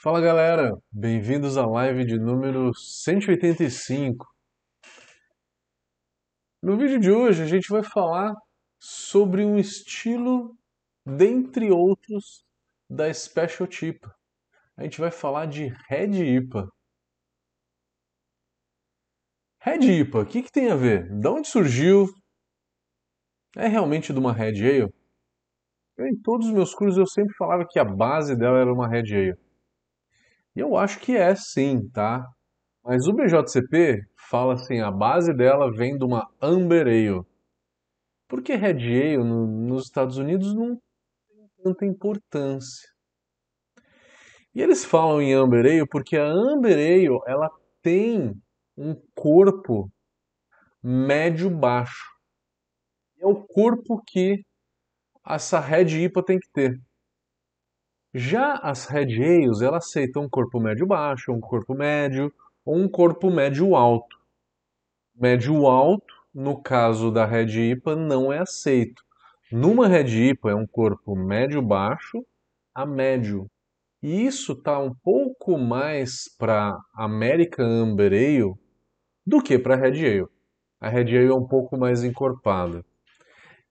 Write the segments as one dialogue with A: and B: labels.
A: Fala galera, bem-vindos à live de número 185. No vídeo de hoje a gente vai falar sobre um estilo, dentre outros, da Special Tipa. A gente vai falar de Red IPA. Red IPA, o que, que tem a ver? De onde surgiu? É realmente de uma Red Ale? Eu, em todos os meus cursos eu sempre falava que a base dela era uma Red Ale. Eu acho que é sim, tá? Mas o BJCP fala assim, a base dela vem de uma Amber Ale. Porque Red Ale no, nos Estados Unidos não tem tanta importância. E eles falam em Amber Ale porque a Amber Ale ela tem um corpo médio-baixo. É o corpo que essa Red IPA tem que ter. Já as Red Ales, ela aceita um corpo médio-baixo, um corpo médio ou um corpo médio-alto. Médio-alto, no caso da Red IPA, não é aceito. Numa Red IPA é um corpo médio-baixo a médio. E isso está um pouco mais para American Amber Ale do que para Red Ale. A Red Ale é um pouco mais encorpada.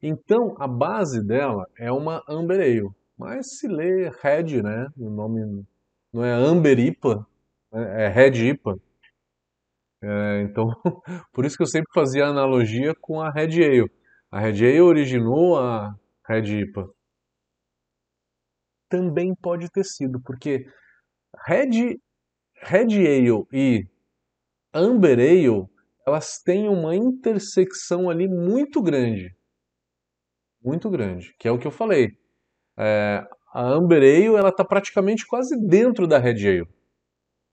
A: Então, a base dela é uma Amber Ale. Mas se lê Red, né? O nome não é Amber IPA, né? é Red IPA. É, então, por isso que eu sempre fazia a analogia com a Red Ale. A Red Ale originou a Red IPA. Também pode ter sido, porque Red, Red Ale e Amber Ale, elas têm uma intersecção ali muito grande. Muito grande, que é o que eu falei. É, a Amber Ale ela está praticamente quase dentro da Red Ale.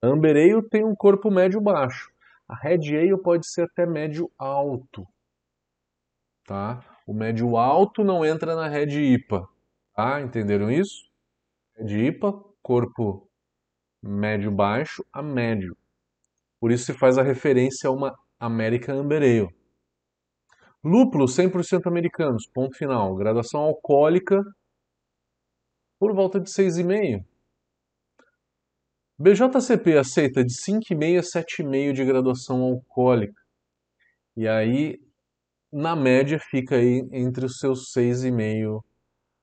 A: A Amber Ale tem um corpo médio-baixo. A Red Ale pode ser até médio-alto. Tá? O médio-alto não entra na Red IPA. Tá? Entenderam isso? Red IPA, corpo médio-baixo a médio. Por isso se faz a referência a uma American Amber Ale. Lúpulo 100% americanos, ponto final. Graduação alcoólica por volta de 6,5. BJCP aceita de 5,5 a 7,5 de graduação alcoólica. E aí, na média, fica aí entre os seus 6,5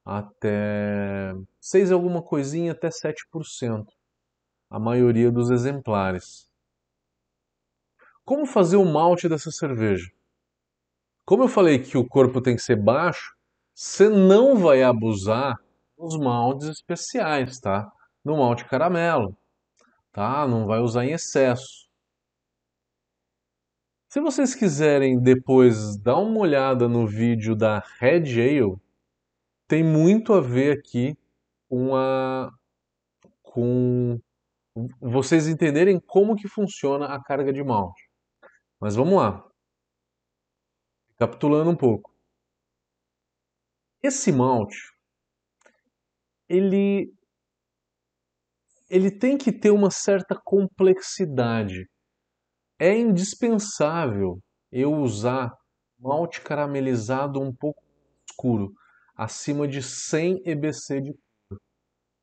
A: até 6 alguma coisinha até 7%. A maioria dos exemplares. Como fazer o malte dessa cerveja? Como eu falei que o corpo tem que ser baixo, você não vai abusar nos maltes especiais, tá? No malte caramelo, tá? Não vai usar em excesso. Se vocês quiserem depois dar uma olhada no vídeo da Red Ale, tem muito a ver aqui com a com vocês entenderem como que funciona a carga de malte. Mas vamos lá. Capitulando um pouco. Esse malte ele ele tem que ter uma certa complexidade. É indispensável eu usar malte caramelizado um pouco escuro, acima de 100 EBC de cor,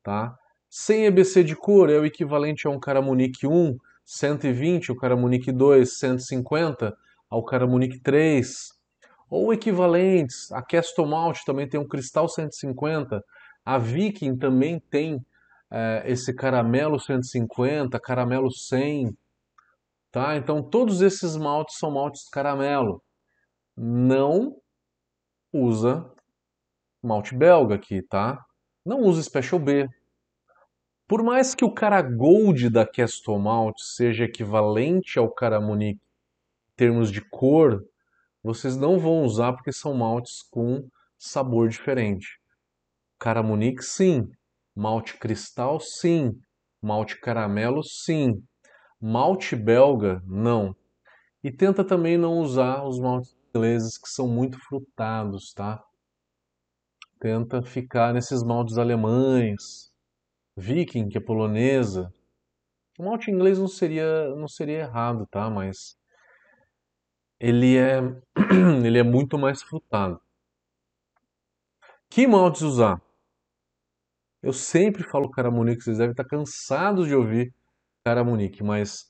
A: tá? 100 EBC de cor é o equivalente a um Caramunique 1, 120, o Caramunique 2, 150, ao Caramunique 3, ou equivalentes, a Castle Malt também tem um Cristal 150, a Viking também tem é, esse caramelo 150, caramelo 100, tá? Então todos esses maltes são maltes caramelo. Não usa malte belga aqui, tá? Não usa Special B. Por mais que o cara Gold da Castle Malt seja equivalente ao Caramunique em termos de cor, vocês não vão usar porque são maltes com sabor diferente. Caramunique, sim. Malte cristal, sim. Malte caramelo, sim. Malte belga, não. E tenta também não usar os maltes ingleses que são muito frutados, tá? Tenta ficar nesses maltes alemães, Viking, que é polonesa. O malte inglês não seria, não seria errado, tá? Mas ele é, ele é muito mais frutado. Que maltes usar? Eu sempre falo Caramunique, vocês devem estar cansados de ouvir Caramunique, mas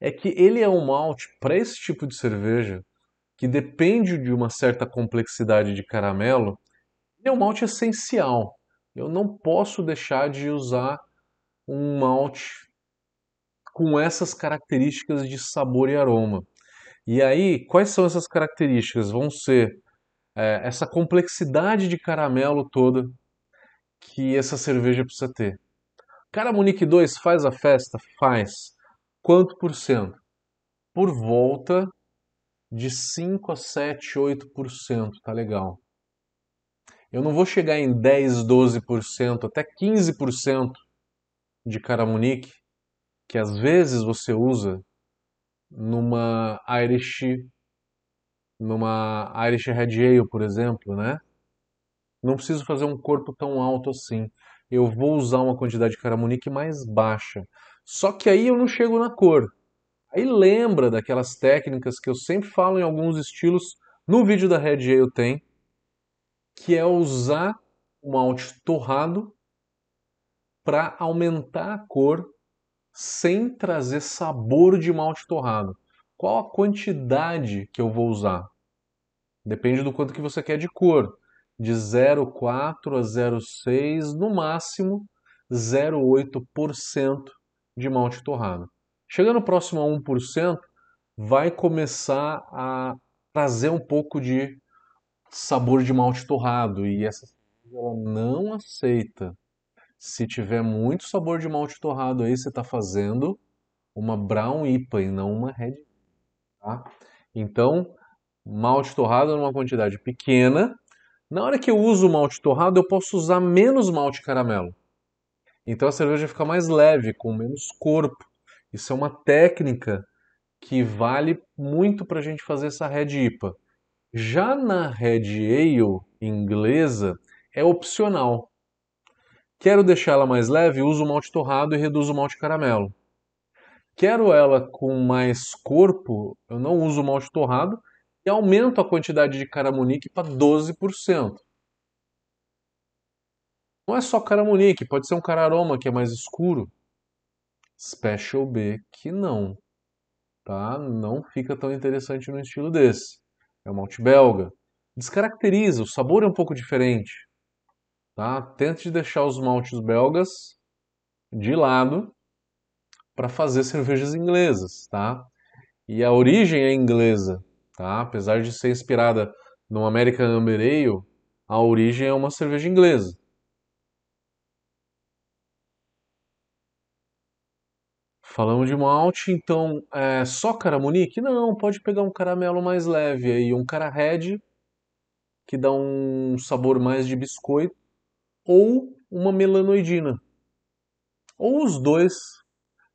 A: é que ele é um malte para esse tipo de cerveja que depende de uma certa complexidade de caramelo, ele é um malte essencial. Eu não posso deixar de usar um malte com essas características de sabor e aroma. E aí, quais são essas características? Vão ser é, essa complexidade de caramelo toda que essa cerveja precisa ter. Cara, Munique 2 faz a festa? Faz. Quanto por cento? Por volta de 5 a 7, 8%, tá legal. Eu não vou chegar em 10, 12%, até 15% de caramunique, que às vezes você usa numa Irish numa Irish Red Ale, por exemplo, né? Não preciso fazer um corpo tão alto assim. Eu vou usar uma quantidade de caramunique mais baixa. Só que aí eu não chego na cor. Aí lembra daquelas técnicas que eu sempre falo em alguns estilos, no vídeo da Red Ale tem, que é usar o malte torrado para aumentar a cor sem trazer sabor de malte torrado. Qual a quantidade que eu vou usar? Depende do quanto que você quer de cor. De 0,4 a 0,6, no máximo 0,8% de malte torrado. Chegando próximo a 1%, vai começar a trazer um pouco de sabor de malte torrado e essa ela não aceita. Se tiver muito sabor de malte torrado aí, você está fazendo uma brown IPA e não uma red. Tá? Então, malte torrado numa quantidade pequena. Na hora que eu uso malte torrado, eu posso usar menos malte caramelo. Então a cerveja fica mais leve, com menos corpo. Isso é uma técnica que vale muito para a gente fazer essa Red IPA. Já na Red Ale inglesa, é opcional. Quero deixar ela mais leve, uso o malte torrado e reduzo o malte caramelo. Quero ela com mais corpo, eu não uso o malte torrado e aumento a quantidade de caramunique para 12%. Não é só caramunique, pode ser um cararoma que é mais escuro. Special B que não, tá? Não fica tão interessante no estilo desse. É o malte belga. Descaracteriza, o sabor é um pouco diferente, tá? Tente deixar os maltes belgas de lado para fazer cervejas inglesas, tá? E a origem é inglesa, tá? Apesar de ser inspirada no American Amber Ale, a origem é uma cerveja inglesa. Falamos de malte, então é só caramunique? Não, pode pegar um caramelo mais leve aí, um cara red, que dá um sabor mais de biscoito, ou uma melanoidina. Ou os dois.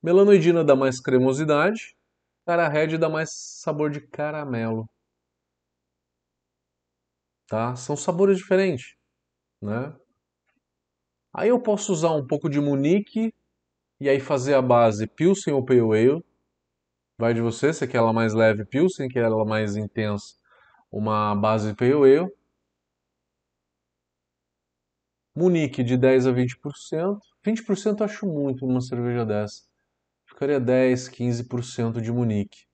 A: Melanoidina dá mais cremosidade, cara red dá mais sabor de caramelo. Tá? São sabores diferentes, né? Aí eu posso usar um pouco de Munique e aí fazer a base Pilsen ou Pale Ale. Vai de você, se quer ela mais leve Pilsen, quer ela mais intensa, uma base Pale Ale. Munique de 10 a 20%. 20% eu acho muito numa cerveja dessa. Ficaria 10, 15% de Munique.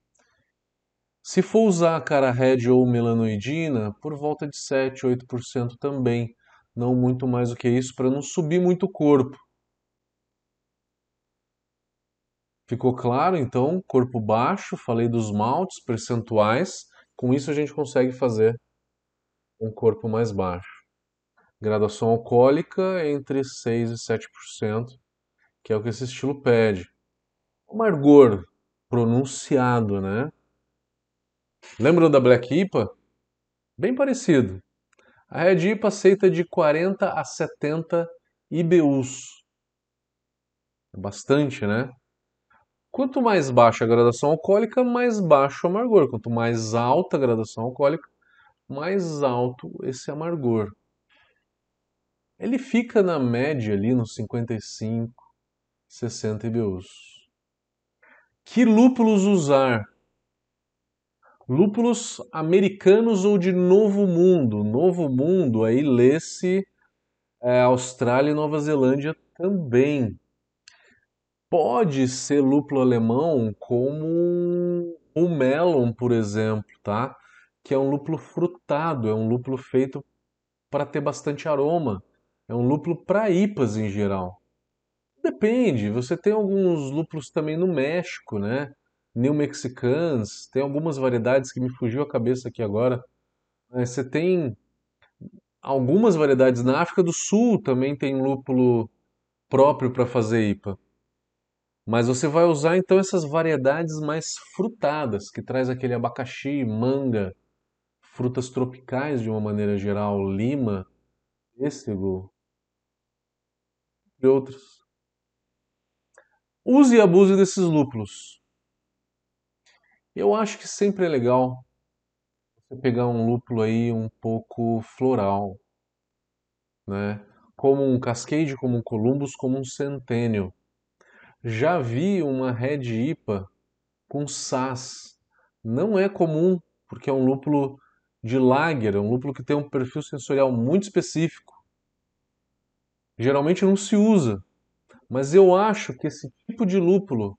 A: Se for usar cara red ou melanoidina, por volta de 7, 8% também. Não muito mais do que isso, para não subir muito o corpo. Ficou claro, então, corpo baixo, falei dos maltes percentuais, com isso a gente consegue fazer um corpo mais baixo. Graduação alcoólica entre 6 e 7%, que é o que esse estilo pede. Amargor pronunciado, né? Lembram da Black IPA? Bem parecido. A Red IPA aceita de 40 a 70 IBUs. É bastante, né? Quanto mais baixa a graduação alcoólica, mais baixo o amargor. Quanto mais alta a graduação alcoólica, mais alto esse amargor. Ele fica na média ali nos 55, 60 IBUs. Que lúpulos usar? Lúpulos americanos ou de Novo Mundo. Novo Mundo aí lê-se É, Austrália e Nova Zelândia também. Pode ser lúpulo alemão como o Melon, por exemplo, tá? Que é um lúpulo frutado, é um lúpulo feito para ter bastante aroma. É um lúpulo para IPAs em geral. Depende, você tem alguns lúpulos também no México, né? New Mexicans, tem algumas variedades que me fugiu a cabeça aqui agora. Você tem algumas variedades na África do Sul também tem lúpulo próprio para fazer IPA. Mas você vai usar então essas variedades mais frutadas, que traz aquele abacaxi, manga, frutas tropicais de uma maneira geral, lima, pêssego e outros. Use e abuse desses lúpulos. Eu acho que sempre é legal você pegar um lúpulo aí um pouco floral, né? Como um Cascade, como um Columbus, como um Centennial. Já vi uma Red IPA com Sass. Não é comum, porque é um lúpulo de lager, é um lúpulo que tem um perfil sensorial muito específico. Geralmente não se usa, mas eu acho que esse tipo de lúpulo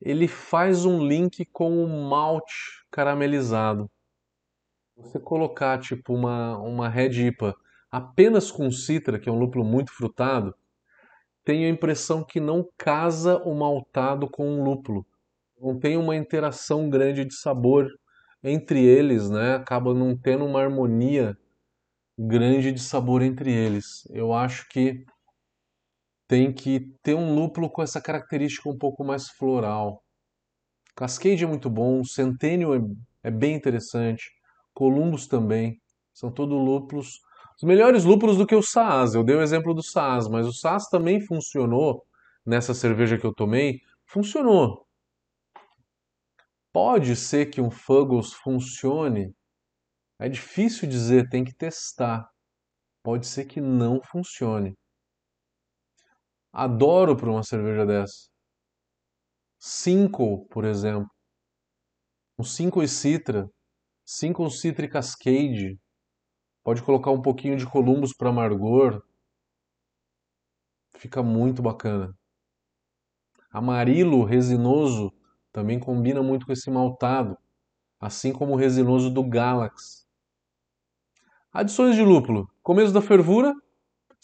A: ele faz um link com o malte caramelizado. Você colocar tipo uma, uma Red IPA apenas com citra, que é um lúpulo muito frutado, tenho a impressão que não casa o maltado com o lúpulo. Não tem uma interação grande de sabor entre eles, né? Acaba não tendo uma harmonia grande de sabor entre eles. Eu acho que tem que ter um lúpulo com essa característica um pouco mais floral. Cascade é muito bom, Centennial é, é bem interessante, Columbus também. São todos lúpulos. Os melhores lúpulos do que o Saaz. Eu dei o exemplo do Saaz, mas o Saaz também funcionou nessa cerveja que eu tomei. Funcionou. Pode ser que um Fuggles funcione. É difícil dizer, tem que testar. Pode ser que não funcione. Adoro para uma cerveja dessa. Cinco, por exemplo. Um Cinco e Citra. Cinco Citra e Cascade. Pode colocar um pouquinho de Columbus para amargor. Fica muito bacana. Amarilo resinoso também combina muito com esse maltado, assim como o resinoso do Galax. Adições de lúpulo. Começo da fervura,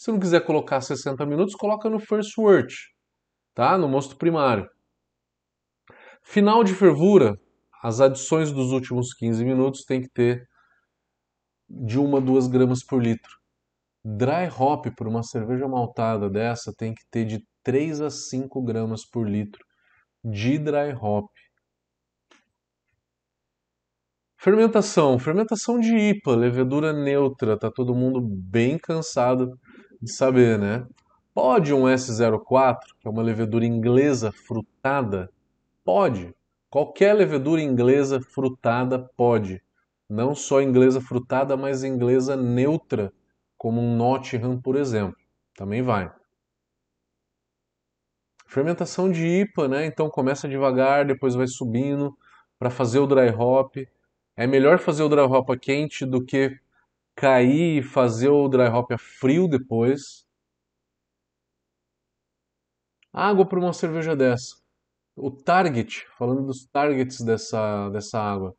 A: se não quiser colocar 60 minutos, coloca no first wort, tá? No mosto primário. Final de fervura, as adições dos últimos 15 minutos tem que ter de 1 a 2 gramas por litro. Dry hop para uma cerveja maltada dessa tem que ter de 3 a 5 gramas por litro de dry hop. Fermentação, fermentação de IPA, levedura neutra, tá todo mundo bem cansado de saber, né? Pode um S04, que é uma levedura inglesa frutada? Pode. Qualquer levedura inglesa frutada pode. Não só inglesa frutada, mas inglesa neutra, como um Nottingham, por exemplo. Também vai. Fermentação de IPA, né? Então começa devagar, depois vai subindo para fazer o dry hop. É melhor fazer o dry hop quente do que cair e fazer o dry hop a frio depois. Água para uma cerveja dessa. O target, falando dos targets dessa, dessa água.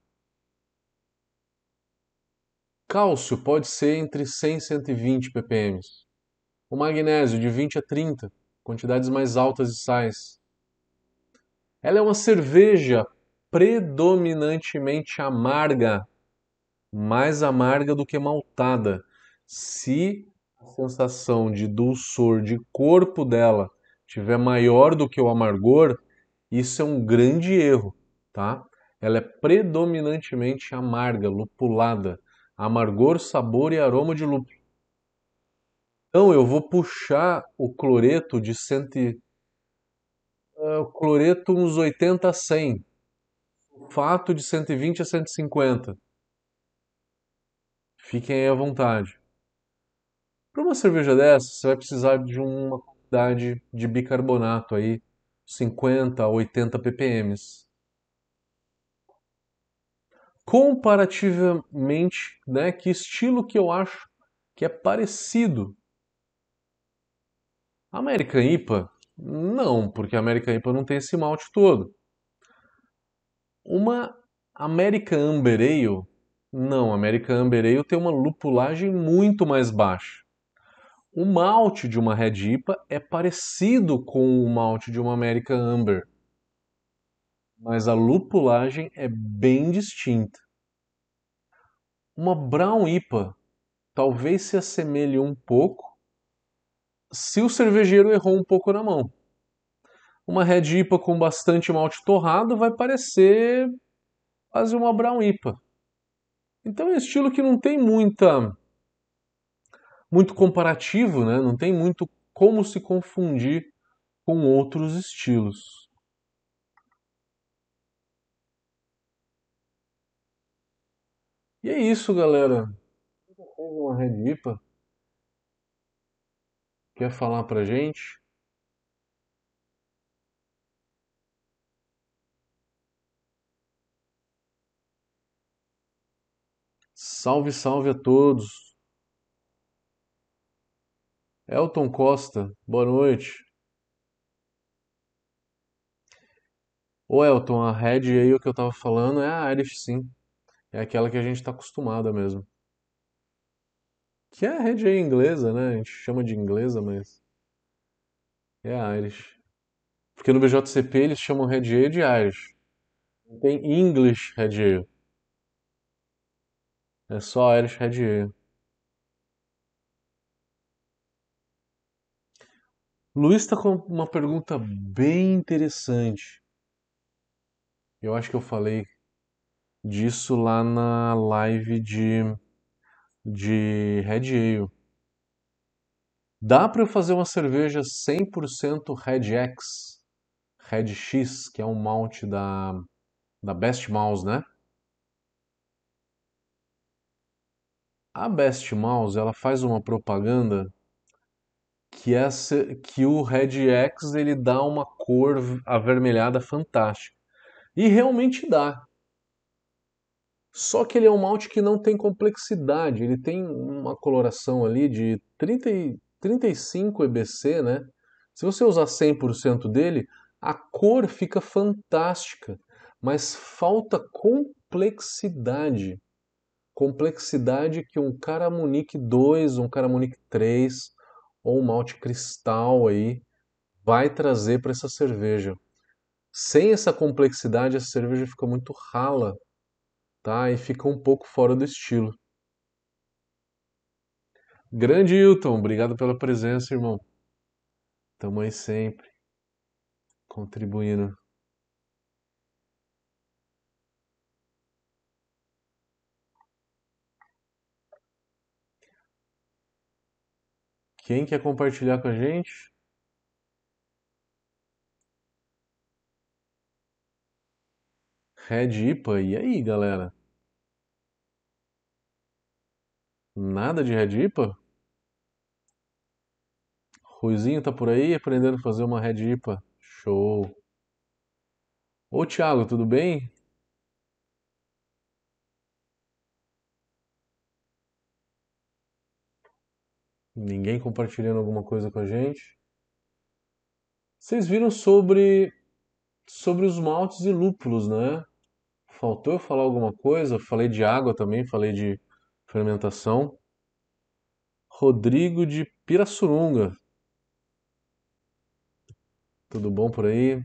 A: Cálcio pode ser entre 100 e 120 ppm. O magnésio de 20 a 30, quantidades mais altas de sais. Ela é uma cerveja predominantemente amarga mais amarga do que maltada. Se a sensação de dulçor de corpo dela tiver maior do que o amargor, isso é um grande erro, tá? Ela é predominantemente amarga, lupulada, amargor, sabor e aroma de lúpulo. Então eu vou puxar o cloreto de cento, uh, cloreto uns 80 a 100, sulfato de 120 a 150 Fiquem aí à vontade. Para uma cerveja dessa, você vai precisar de uma quantidade de bicarbonato aí, 50 a 80 ppm. Comparativamente, né, que estilo que eu acho que é parecido. American IPA, não, porque a American IPA não tem esse malte todo. Uma American Amber Ale, não, a American Amber Ale tem uma lupulagem muito mais baixa. O malte de uma Red IPA é parecido com o malte de uma American Amber, mas a lupulagem é bem distinta. Uma Brown IPA talvez se assemelhe um pouco se o cervejeiro errou um pouco na mão. Uma Red IPA com bastante malte torrado vai parecer quase uma Brown IPA. Então é um estilo que não tem muita muito comparativo, né? não tem muito como se confundir com outros estilos. E é isso, galera. Uma Red IPA. Quer falar pra gente? Salve, salve a todos. Elton Costa, boa noite. Ô Elton, a Red aí, o que eu tava falando é a Irish, sim. É aquela que a gente tá acostumada mesmo. Que é a Red Ale inglesa, né? A gente chama de inglesa, mas é a Irish. Porque no BJCP eles chamam Red Ale de Irish. Não tem English Red Ale. É só Irish Red Ale. Luiz está com uma pergunta bem interessante. Eu acho que eu falei disso lá na live de, de Red Ale. Dá para eu fazer uma cerveja 100% Red X, Red X, que é um malte da, da Best Mouse, né? A Best Mouse, ela faz uma propaganda que, é, que o Red X ele dá uma cor avermelhada fantástica. E realmente dá. Só que ele é um malte que não tem complexidade, ele tem uma coloração ali de 30 e 35 EBC, né? Se você usar 100% dele, a cor fica fantástica, mas falta complexidade. Complexidade que um Caramunique 2, um Caramunique 3 ou um malte cristal aí vai trazer para essa cerveja. Sem essa complexidade, a cerveja fica muito rala, tá? E fica um pouco fora do estilo. Grande Hilton, obrigado pela presença, irmão. Tamo aí sempre contribuindo. Quem quer compartilhar com a gente? Red IPA, e aí, galera? Nada de Red IPA? Ruizinho tá por aí aprendendo a fazer uma Red IPA. Show. Ô Thiago, tudo bem? Ninguém compartilhando alguma coisa com a gente? Vocês viram sobre sobre os maltes e lúpulos, né? Faltou eu falar alguma coisa? Falei de água também, falei de fermentação. Rodrigo de Pirassununga. Tudo bom por aí?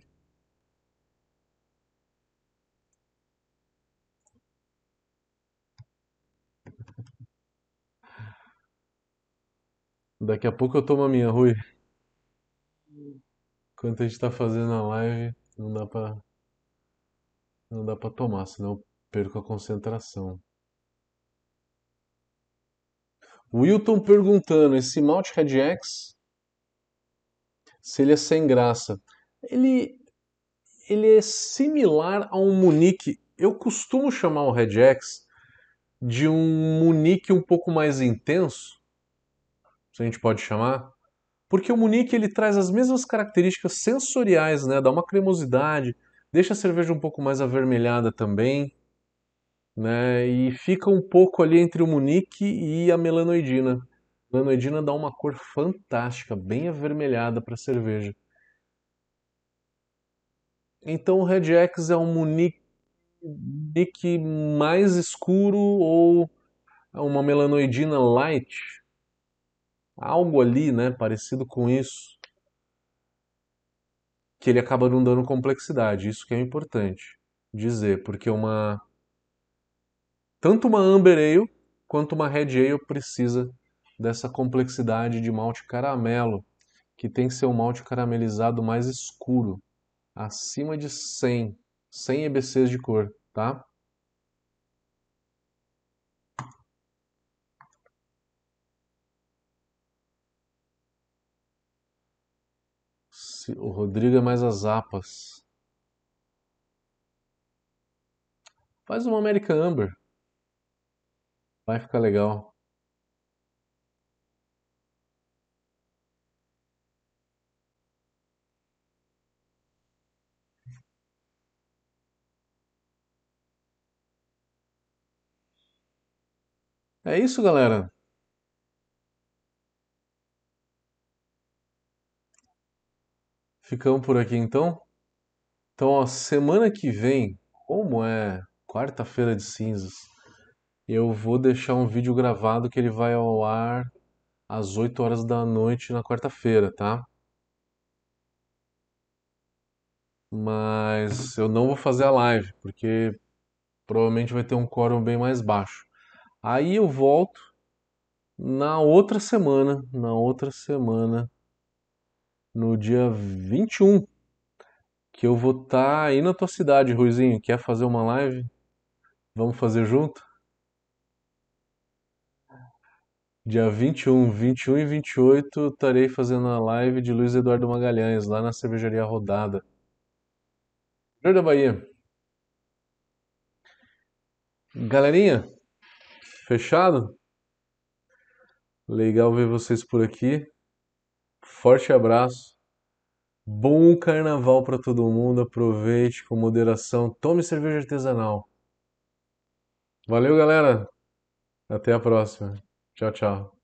A: Daqui a pouco eu tomo a minha, Rui. Enquanto a gente tá fazendo a live, não dá pra, não dá pra tomar, senão eu perco a concentração. Wilton perguntando, esse malte Red X, se ele é sem graça. Ele, ele é similar a um Munique. Eu costumo chamar o Red X de um Munique um pouco mais intenso, se a gente pode chamar, porque o Munique ele traz as mesmas características sensoriais, né? Dá uma cremosidade, deixa a cerveja um pouco mais avermelhada também, né? E fica um pouco ali entre o Munique e a melanoidina. melanoidina dá uma cor fantástica, bem avermelhada para a cerveja. Então o Red X é um Munique mais escuro ou uma melanoidina light, algo ali, né, parecido com isso, que ele acaba não dando complexidade. Isso que é importante dizer, porque uma tanto uma Amber Ale quanto uma Red Ale precisa dessa complexidade de malte caramelo, que tem que ser um malte caramelizado mais escuro, acima de 100, 100 EBCs de cor, tá? O Rodrigo é mais as apas. Faz uma American Amber. Vai ficar legal. É isso, galera. Ficamos por aqui então. Então, ó, semana que vem, como é quarta-feira de cinzas, eu vou deixar um vídeo gravado que ele vai ao ar às 8 horas da noite na quarta-feira, tá? Mas eu não vou fazer a live, porque provavelmente vai ter um quórum bem mais baixo. Aí eu volto na outra semana, na outra semana, no dia 21, que eu vou estar tá aí na tua cidade, Ruizinho. Quer fazer uma live? Vamos fazer junto? Dia 21, 21 e 28 estarei fazendo a live de Luiz Eduardo Magalhães, lá na Cervejaria Rodada. Interior da Bahia. Galerinha, fechado? Legal ver vocês por aqui. Forte abraço. Bom carnaval para todo mundo. Aproveite com moderação. Tome cerveja artesanal. Valeu, galera. Até a próxima. Tchau, tchau.